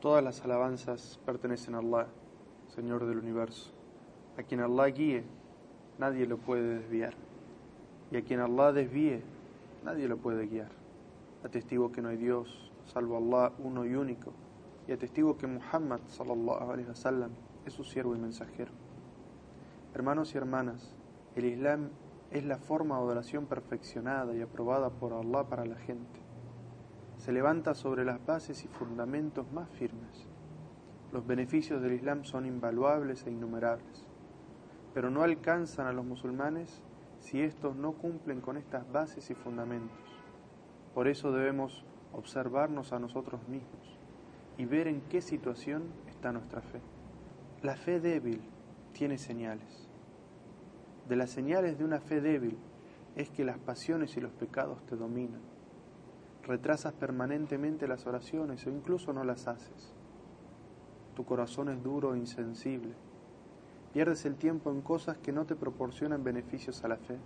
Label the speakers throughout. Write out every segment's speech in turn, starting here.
Speaker 1: Todas las alabanzas pertenecen a Allah, Señor del universo. A quien Allah guíe, nadie lo puede desviar. Y a quien Allah desvíe, nadie lo puede guiar. Atestigo que no hay Dios, salvo Allah uno y único. Y atestigo que Muhammad sallallahu alaihi wasallam es su siervo y mensajero. Hermanos y hermanas, el Islam es la forma de adoración perfeccionada y aprobada por Allah para la gente se levanta sobre las bases y fundamentos más firmes. Los beneficios del Islam son invaluables e innumerables, pero no alcanzan a los musulmanes si estos no cumplen con estas bases y fundamentos. Por eso debemos observarnos a nosotros mismos y ver en qué situación está nuestra fe. La fe débil tiene señales. De las señales de una fe débil es que las pasiones y los pecados te dominan retrasas permanentemente las oraciones o incluso no las haces. Tu corazón es duro e insensible. Pierdes el tiempo en cosas que no te proporcionan beneficios a la fe.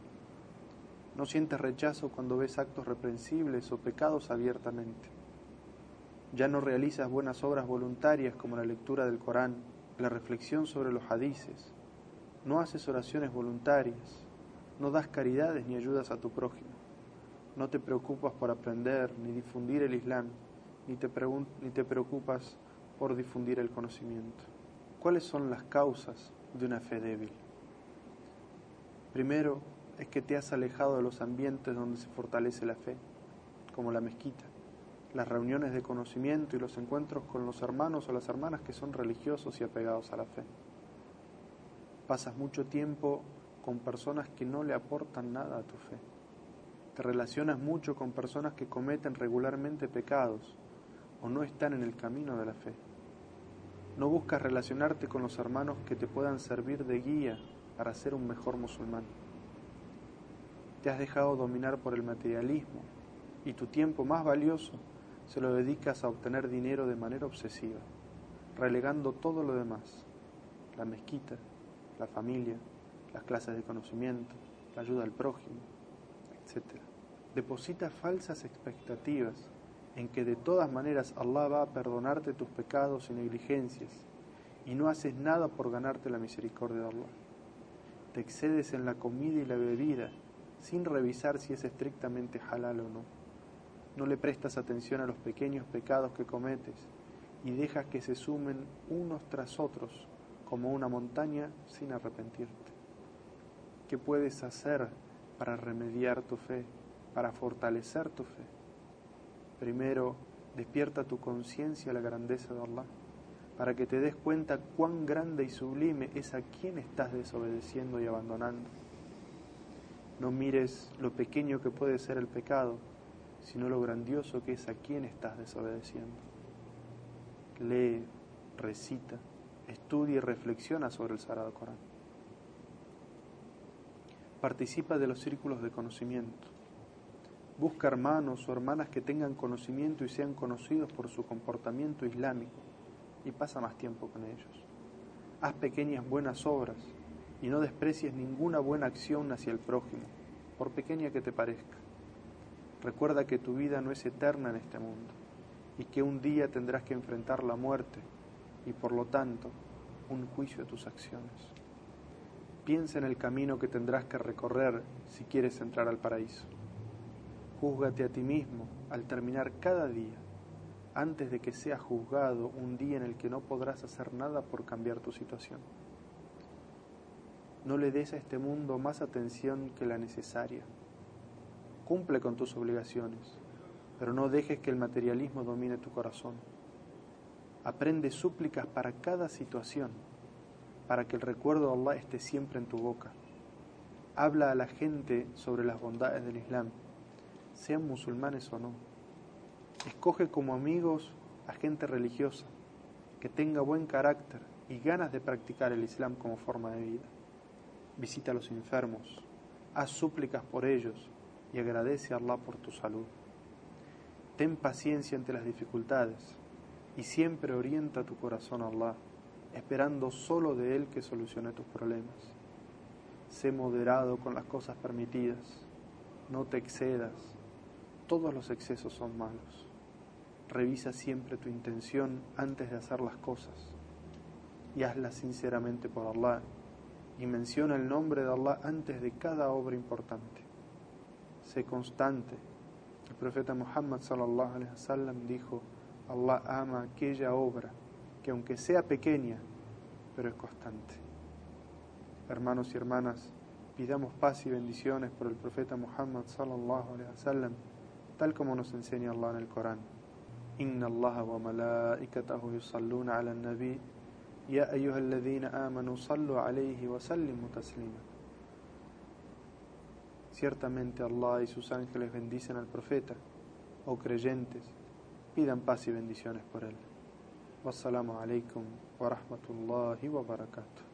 Speaker 1: No sientes rechazo cuando ves actos reprensibles o pecados abiertamente. Ya no realizas buenas obras voluntarias como la lectura del Corán, la reflexión sobre los hadices. No haces oraciones voluntarias. No das caridades ni ayudas a tu prójimo no te preocupas por aprender ni difundir el Islam, ni te, ni te preocupas por difundir el conocimiento. ¿Cuáles son las causas de una fe débil? Primero es que te has alejado de los ambientes donde se fortalece la fe, como la mezquita, las reuniones de conocimiento y los encuentros con los hermanos o las hermanas que son religiosos y apegados a la fe. Pasas mucho tiempo con personas que no le aportan nada a tu fe te relacionas mucho con personas que cometen regularmente pecados o no están en el camino de la fe. No buscas relacionarte con los hermanos que te puedan servir de guía para ser un mejor musulmán. Te has dejado dominar por el materialismo y tu tiempo más valioso se lo dedicas a obtener dinero de manera obsesiva, relegando todo lo demás, la mezquita, la familia, las clases de conocimiento, la ayuda al prójimo, etc. Deposita falsas expectativas en que de todas maneras Allah va a perdonarte tus pecados y negligencias y no haces nada por ganarte la misericordia de Allah. Te excedes en la comida y la bebida sin revisar si es estrictamente halal o no. No le prestas atención a los pequeños pecados que cometes y dejas que se sumen unos tras otros como una montaña sin arrepentirte. ¿Qué puedes hacer para remediar tu fe, para fortalecer tu fe. Primero, despierta tu conciencia a la grandeza de Allah, para que te des cuenta cuán grande y sublime es a quien estás desobedeciendo y abandonando. No mires lo pequeño que puede ser el pecado, sino lo grandioso que es a quien estás desobedeciendo. Lee, recita, estudia y reflexiona sobre el Sagrado Corán participa de los círculos de conocimiento. Busca hermanos o hermanas que tengan conocimiento y sean conocidos por su comportamiento islámico y pasa más tiempo con ellos. Haz pequeñas buenas obras y no desprecies ninguna buena acción hacia el prójimo, por pequeña que te parezca. Recuerda que tu vida no es eterna en este mundo y que un día tendrás que enfrentar la muerte y por lo tanto un juicio de tus acciones. Piensa en el camino que tendrás que recorrer si quieres entrar al paraíso. Júzgate a ti mismo al terminar cada día, antes de que seas juzgado un día en el que no podrás hacer nada por cambiar tu situación. No le des a este mundo más atención que la necesaria. Cumple con tus obligaciones, pero no dejes que el materialismo domine tu corazón. Aprende súplicas para cada situación para que el recuerdo de Allah esté siempre en tu boca. Habla a la gente sobre las bondades del Islam, sean musulmanes o no. Escoge como amigos a gente religiosa, que tenga buen carácter y ganas de practicar el Islam como forma de vida. Visita a los enfermos, haz súplicas por ellos y agradece a Allah por tu salud. Ten paciencia ante las dificultades y siempre orienta tu corazón a Allah esperando solo de Él que solucione tus problemas. Sé moderado con las cosas permitidas, no te excedas, todos los excesos son malos. Revisa siempre tu intención antes de hacer las cosas y hazla sinceramente por Allah y menciona el nombre de Allah antes de cada obra importante. Sé constante. El profeta Muhammad sallallahu alaihi wasallam dijo: Allah ama aquella obra que aunque sea pequeña, pero es constante. Hermanos y hermanas, pidamos paz y bendiciones por el profeta Muhammad sallallahu alaihi wasallam, tal como nos enseña Allah en el Corán. Inna Allah wa malaikatahu yusalluna ala nabi ya ayyuhalladhina amanu sallu alayhi wa sallimu taslima. Ciertamente Allah y sus ángeles bendicen al profeta, oh creyentes, pidan paz y bendiciones por él. Wassalamu alaikum wa rahmatullahi wa barakatuh.